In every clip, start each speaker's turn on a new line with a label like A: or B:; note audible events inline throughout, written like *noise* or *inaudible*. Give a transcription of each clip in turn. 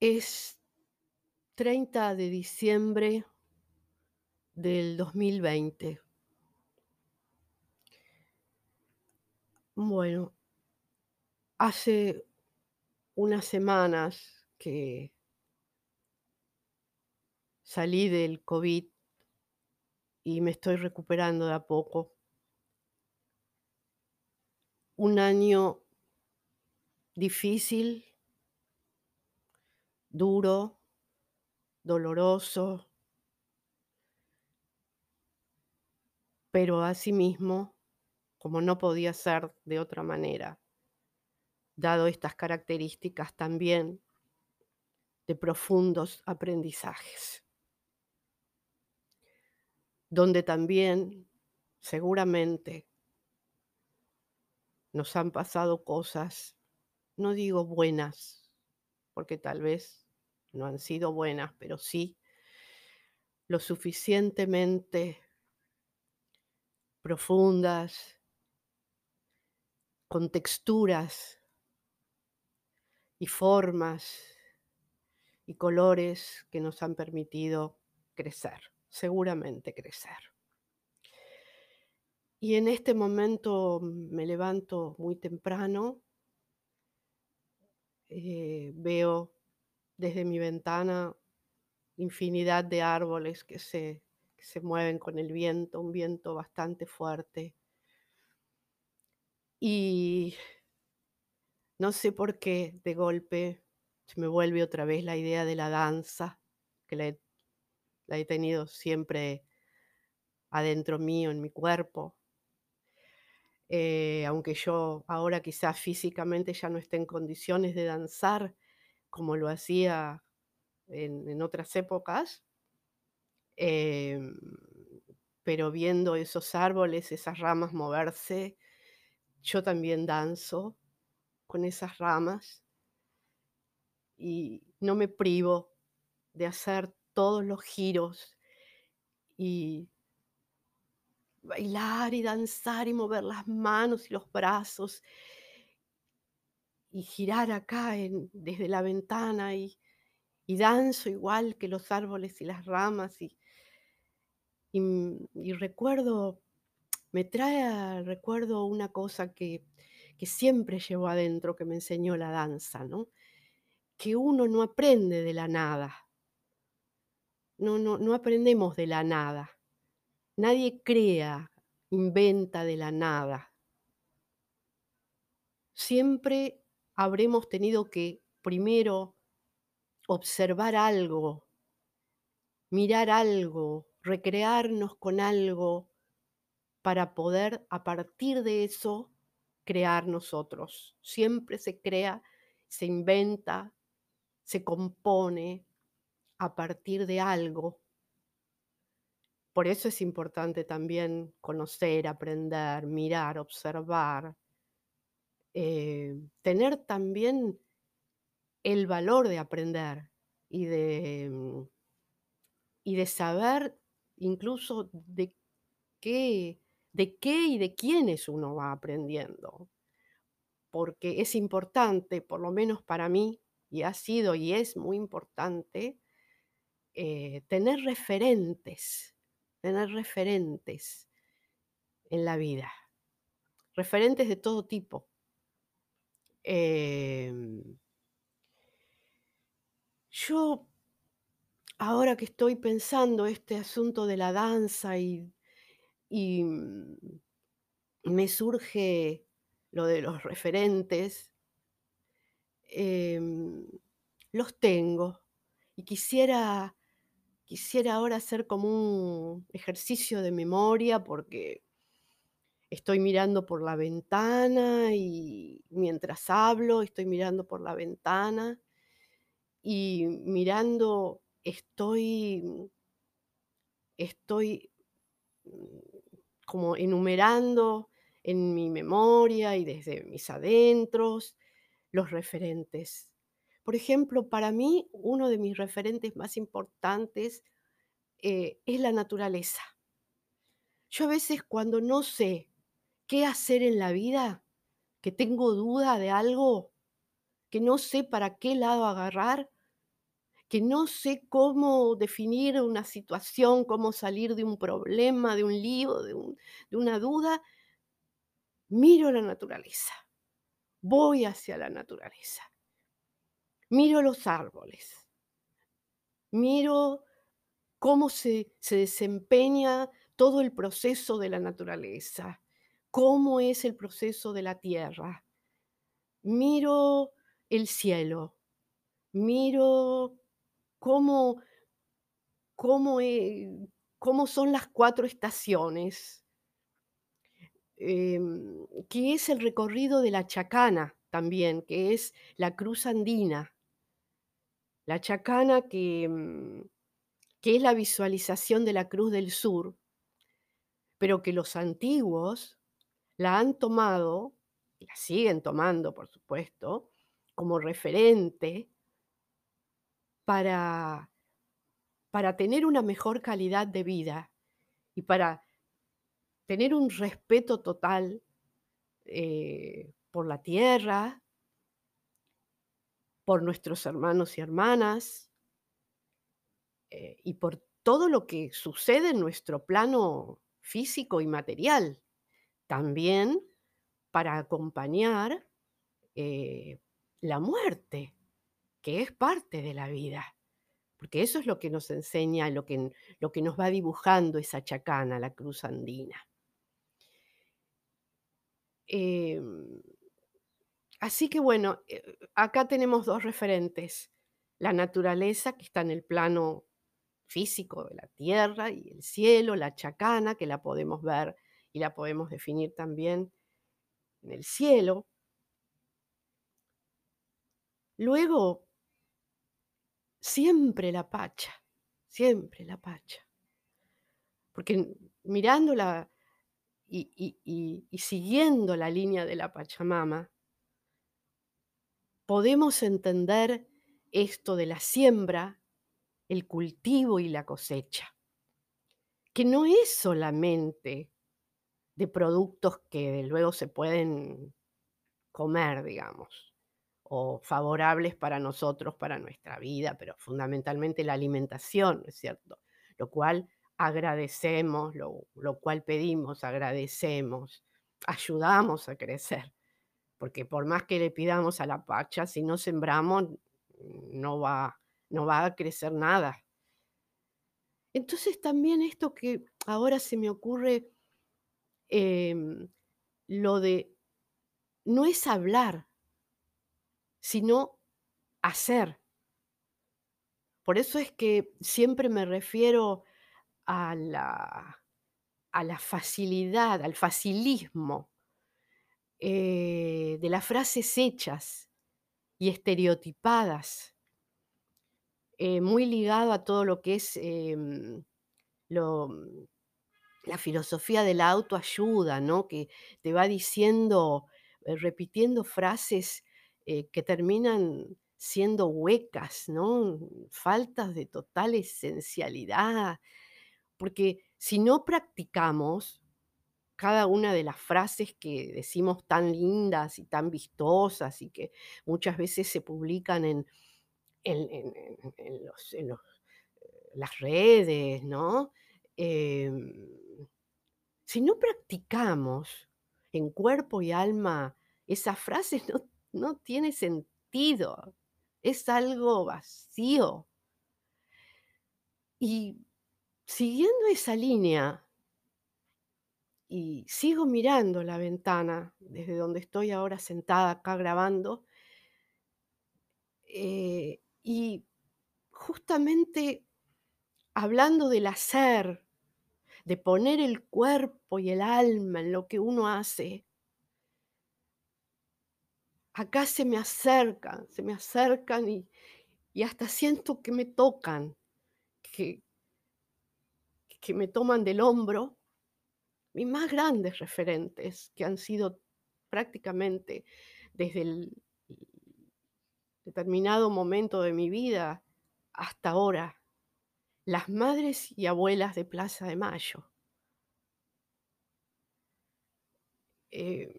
A: Es 30 de diciembre del 2020. Bueno, hace unas semanas que salí del COVID y me estoy recuperando de a poco. Un año difícil, duro, doloroso. Pero asimismo, como no podía ser de otra manera, dado estas características también de profundos aprendizajes. Donde también, seguramente, nos han pasado cosas, no digo buenas, porque tal vez no han sido buenas, pero sí lo suficientemente profundas, con texturas y formas y colores que nos han permitido crecer, seguramente crecer. Y en este momento me levanto muy temprano, eh, veo desde mi ventana infinidad de árboles que se, se mueven con el viento, un viento bastante fuerte. Y no sé por qué de golpe se me vuelve otra vez la idea de la danza, que la he, la he tenido siempre adentro mío, en mi cuerpo. Eh, aunque yo ahora quizás físicamente ya no esté en condiciones de danzar como lo hacía en, otras épocas, em, pero viendo esos árboles, esas ramas moverse, yo también danzo con esas ramas y no me privo de hacer todos los giros y bailar y danzar y mover las manos y los brazos y girar acá desde la ventana y, danzo igual que los árboles y las ramas y, y m- y recuerdo, me trae recuerdo una cosa que, que siempre llevo adentro que me enseñó la danza, ¿no? Que uno no aprende de la nada, no, no, no aprendemos de la nada, nadie crea, inventa de la nada. Siempre habremos tenido que primero observar algo, mirar algo, recrearnos con algo para poder a partir de eso crear nosotros. Siempre se crea, se inventa, se compone a partir de algo. Por eso es importante también conocer, aprender, mirar, observar, eh, tener también el valor de aprender y de, mm, y de saber incluso de qué, de qué y de quiénes uno va aprendiendo. Porque es importante, por lo menos para mí, y ha sido y es muy importante, eh, tener referentes, tener referentes en la vida, referentes de todo tipo. Em, yo, ahora que estoy pensando este asunto de la danza y, mm, me surge lo de los referentes, em, los tengo. Y quisiera, quisiera ahora hacer como un ejercicio de memoria porque estoy mirando por la ventana y mientras hablo estoy mirando por la ventana y mirando estoy, estoy mm, como enumerando en mi memoria y desde mis adentros los referentes. Por ejemplo, para mí uno de mis referentes más importantes eh, es la naturaleza. Yo a veces cuando no sé qué hacer en la vida, que tengo duda de algo, que no sé para qué lado agarrar, que no sé cómo definir una situación, cómo salir de un problema, de un lío, de un de una duda miro la naturaleza, voy hacia la naturaleza. Miro los árboles, miro cómo se se desempeña todo el proceso de la naturaleza, cómo es el proceso de la tierra. Miro el cielo, miro cómo cómo, eh, cómo son las 4 estaciones. Em, que es el recorrido de la chacana también, que es la cruz andina. La chacana que, mm, que es la visualización de la Cruz del Sur, pero que los antiguos la han tomado, la siguen tomando, por supuesto, como referente para para tener una mejor calidad de vida y para tener un respeto total, eh, por la tierra por nuestros hermanos y hermanas eh, y por todo lo que sucede en nuestro plano físico y material. También para acompañar, eh, la muerte, que es parte de la vida, porque eso es lo que nos enseña, lo que lo que nos va dibujando esa chacana, la cruz andina. Em, así que bueno, eh, acá tenemos 2 referentes, la naturaleza que está en el plano físico de la tierra y el cielo, la chacana que la podemos ver y la podemos definir también en el cielo. Luego siempre la Pacha, siempre la Pacha. Porque mirándola y y siguiendo la línea de la Pachamama podemos entender esto de la siembra, el cultivo y la cosecha. Que no es solamente de productos que luego se pueden comer, digamos, o favorables para nosotros, para nuestra vida, pero fundamentalmente la alimentación, ¿no es cierto? Lo cual agradecemos, lo lo cual pedimos, agradecemos, *laughs* ayudamos a crecer, porque por más que le pidamos a la Pacha, si no sembramos, no va no va a crecer nada. Entonces, también esto que ahora se me ocurre, em, lo de no es hablar sino hacer. Por eso es que siempre me refiero a la a la facilidad, al facilismo eh, de las frases hechas y estereotipadas. Eh, muy ligado a todo lo que es, em, lo la filosofía de la autoayuda, ¿no? Que te va diciendo, eh, repitiendo frases, eh, que terminan siendo huecas, ¿no? Faltas de total esencialidad. Porque si no practicamos cada una de las frases que decimos tan lindas y tan vistosas y que muchas veces se publican en en en los las redes, ¿no? Em, si no practicamos en cuerpo y alma esas frases, *laughs* no no tiene sentido, es algo vacío. Y siguiendo esa línea y sigo mirando la ventana desde donde estoy ahora sentada acá grabando eh, y justamente hablando del hacer, de poner el cuerpo y el alma en lo que uno hace. Acá se me acercan, se me acercan y hasta siento que me tocan, que me toman del hombro. Mis más grandes referentes, que han sido prácticamente desde el determinado momento de mi vida hasta ahora, las madres y abuelas de Plaza de Mayo. Em,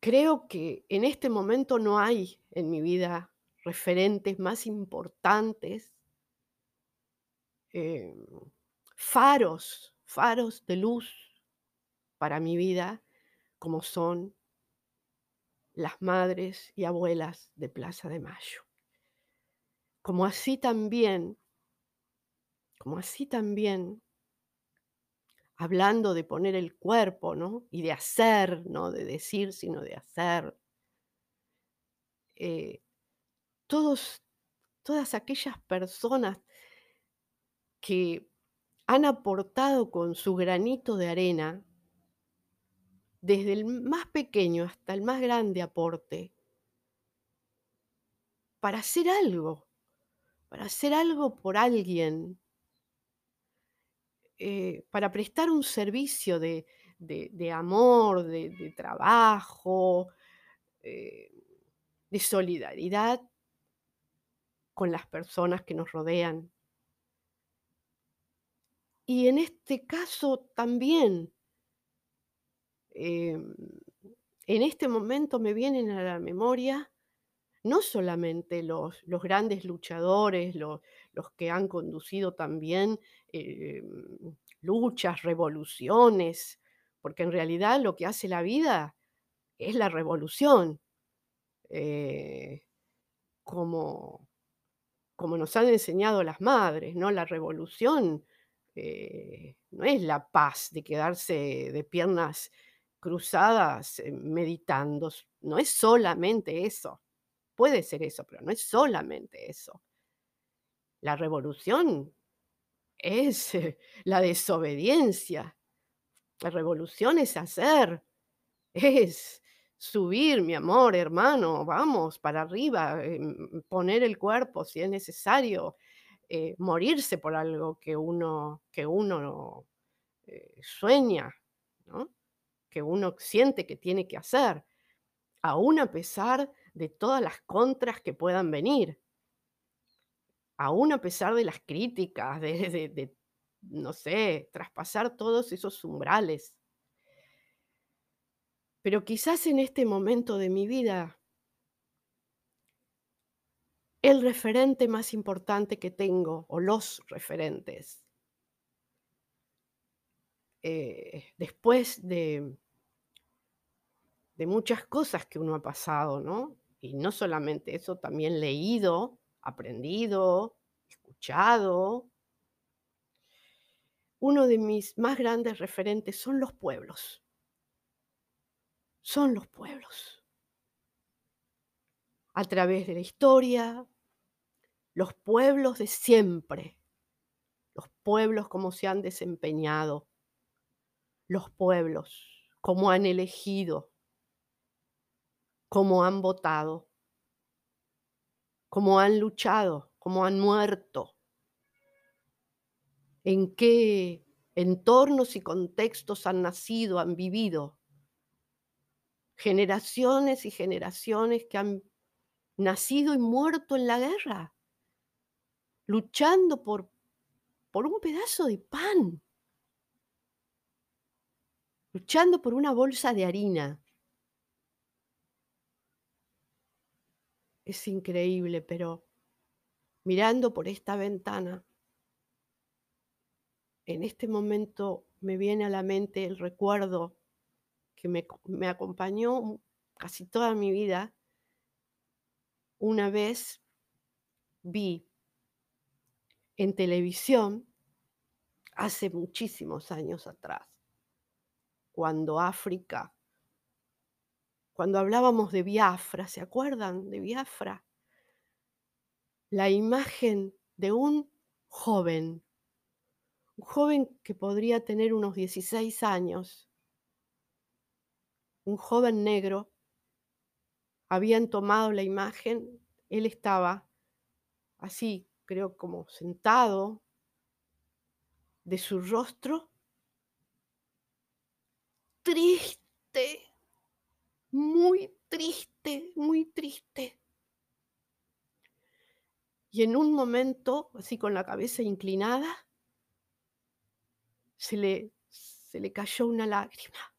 A: creo que en este momento no hay en mi vida referentes más importantes, em, faros, faros de luz para mi vida, como son las madres y abuelas de Plaza de Mayo. Como así también como así también hablando de poner el cuerpo, ¿no? Y de hacer, no de decir, sino de hacer. Eh, todos todas aquellas personas que han aportado con su granito de arena desde el más pequeño hasta el más grande aporte para hacer algo, para hacer algo por alguien. Eh, para prestar un servicio de amor, de de trabajo, eh, de solidaridad con las personas que nos rodean. Y en este caso también em, en este momento me vienen a la memoria no solamente los los grandes luchadores, los los que han conducido también, em, luchas, revoluciones, porque en realidad lo que hace la vida es la revolución. Eh, como como nos han enseñado las madres, ¿no? La revolución, eh, no es la paz de quedarse de piernas cruzadas, eh, meditando, no es solamente eso. Puede ser eso, pero no es solamente eso. La revolución es la desobediencia. La revolución es hacer, es subir, mi amor, hermano, vamos para arriba, em, poner el cuerpo si es necesario, eh, morirse por algo que uno que uno, eh, sueña. Que uno siente que tiene que hacer, aún a pesar de todas las contras que puedan venir. Aún a pesar de las críticas, de no sé, traspasar todos esos umbrales. Pero quizás en este momento de mi vida el referente más importante que tengo, o los referentes eh, después de de muchas cosas que uno ha pasado, ¿no? Y no solamente eso, también leído, aprendido, escuchado. Uno de mis más grandes referentes son los pueblos. Son los pueblos. A través de la historia, los pueblos de siempre, los pueblos cómo se han desempeñado, los pueblos cómo han elegido cómo han votado cómo han luchado, cómo han muerto en qué entornos y contextos han nacido, han vivido. Generaciones y generaciones que han nacido y muerto en la guerra. Luchando por por un pedazo de pan. Luchando por una bolsa de harina. Es increíble, pero mirando por esta ventana en este momento me viene a la mente el recuerdo que me me acompañó casi toda mi vida. Una vez vi en televisión, hace muchísimos años atrás, cuando África cuando hablábamos de Biafra, ¿se acuerdan de Biafra? La imagen de un joven un joven que podría tener unos 16 años. Un joven negro. Habían tomado la imagen, él estaba así, creo como sentado de su rostro. Triste muy triste, muy triste. Y en un momento, así con la cabeza inclinada se le se le cayó una lágrima.